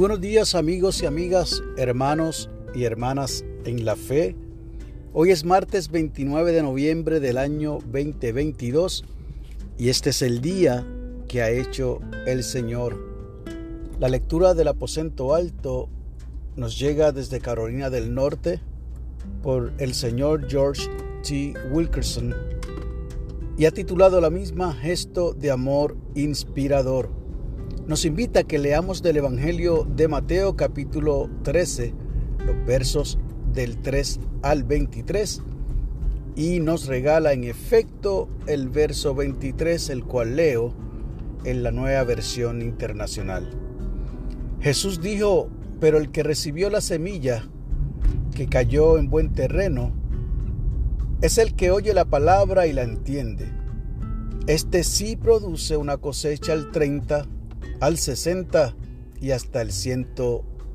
buenos días amigos y amigas, hermanos y hermanas en la fe. Hoy es martes 29 de noviembre del año 2022 y este es el día que ha hecho el Señor. La lectura del aposento alto nos llega desde Carolina del Norte por el señor George T. Wilkerson y ha titulado la misma Gesto de Amor Inspirador nos invita a que leamos del Evangelio de Mateo capítulo 13, los versos del 3 al 23, y nos regala en efecto el verso 23, el cual leo en la nueva versión internacional. Jesús dijo, pero el que recibió la semilla que cayó en buen terreno, es el que oye la palabra y la entiende. Este sí produce una cosecha al 30, al 60 y hasta el 100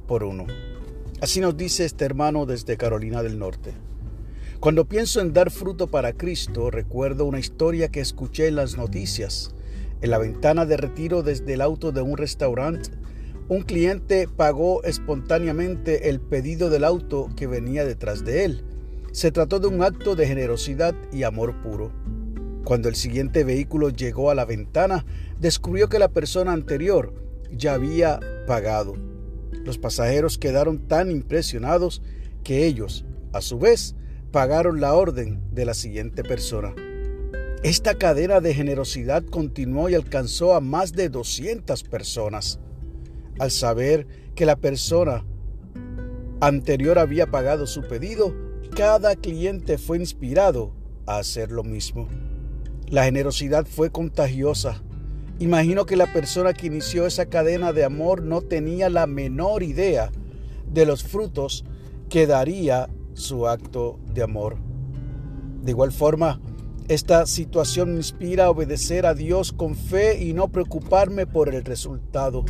por uno. Así nos dice este hermano desde Carolina del Norte. Cuando pienso en dar fruto para Cristo, recuerdo una historia que escuché en las noticias. En la ventana de retiro desde el auto de un restaurante, un cliente pagó espontáneamente el pedido del auto que venía detrás de él. Se trató de un acto de generosidad y amor puro. Cuando el siguiente vehículo llegó a la ventana, descubrió que la persona anterior ya había pagado. Los pasajeros quedaron tan impresionados que ellos, a su vez, pagaron la orden de la siguiente persona. Esta cadena de generosidad continuó y alcanzó a más de 200 personas. Al saber que la persona anterior había pagado su pedido, cada cliente fue inspirado a hacer lo mismo. La generosidad fue contagiosa. Imagino que la persona que inició esa cadena de amor no tenía la menor idea de los frutos que daría su acto de amor. De igual forma, esta situación me inspira a obedecer a Dios con fe y no preocuparme por el resultado.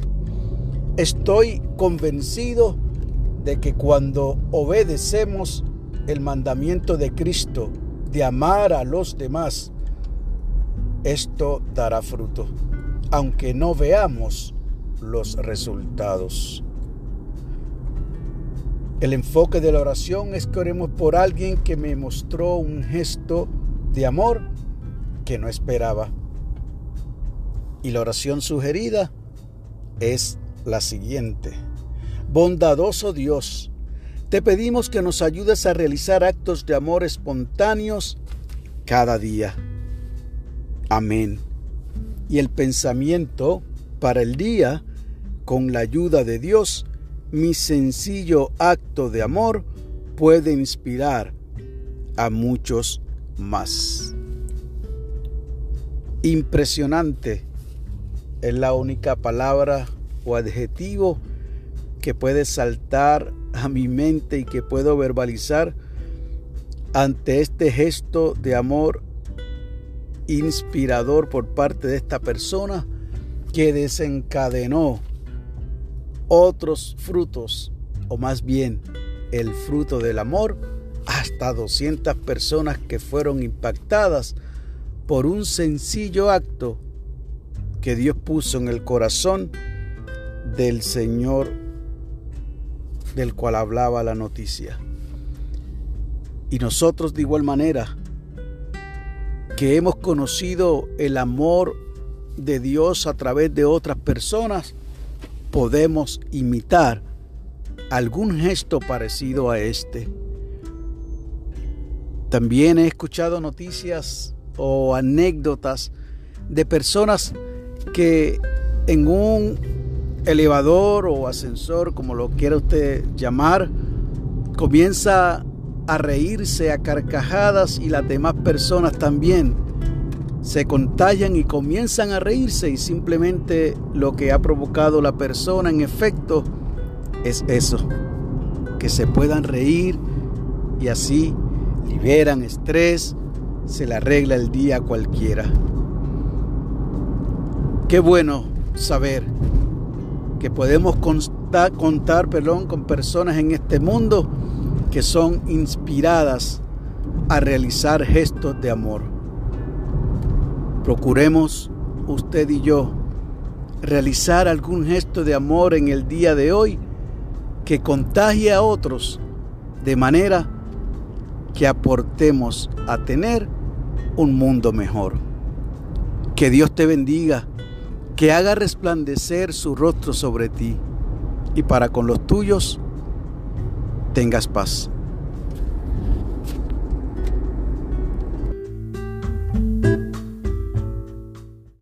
Estoy convencido de que cuando obedecemos el mandamiento de Cristo de amar a los demás, esto dará fruto, aunque no veamos los resultados. El enfoque de la oración es que oremos por alguien que me mostró un gesto de amor que no esperaba. Y la oración sugerida es la siguiente. Bondadoso Dios, te pedimos que nos ayudes a realizar actos de amor espontáneos cada día Amén. Y el pensamiento para el día, con la ayuda de Dios, mi sencillo acto de amor puede inspirar a muchos más. Impresionante es la única palabra o adjetivo que puede saltar a mi mente y que puedo verbalizar ante este gesto de amor inspirador por parte de esta persona que desencadenó otros frutos, o más bien el fruto del amor, hasta 200 personas que fueron impactadas por un sencillo acto que Dios puso en el corazón del Señor del cual hablaba la noticia. Y nosotros de igual manera que hemos conocido el amor de Dios a través de otras personas, podemos imitar algún gesto parecido a este. También he escuchado noticias o anécdotas de personas que en un elevador o ascensor, como lo quiera usted llamar, comienza a reírse a carcajadas y las demás personas también se contagian y comienzan a reírse y simplemente lo que ha provocado la persona en efecto es eso, que se puedan reír y así liberan estrés, se le arregla el día cualquiera. Qué bueno saber que podemos contar, contar perdón, con personas en este mundo que son inspiradas a realizar gestos de amor. Procuremos usted y yo realizar algún gesto de amor en el día de hoy que contagie a otros de manera que aportemos a tener un mundo mejor. Que Dios te bendiga, que haga resplandecer su rostro sobre ti y para con los tuyos tengas paz.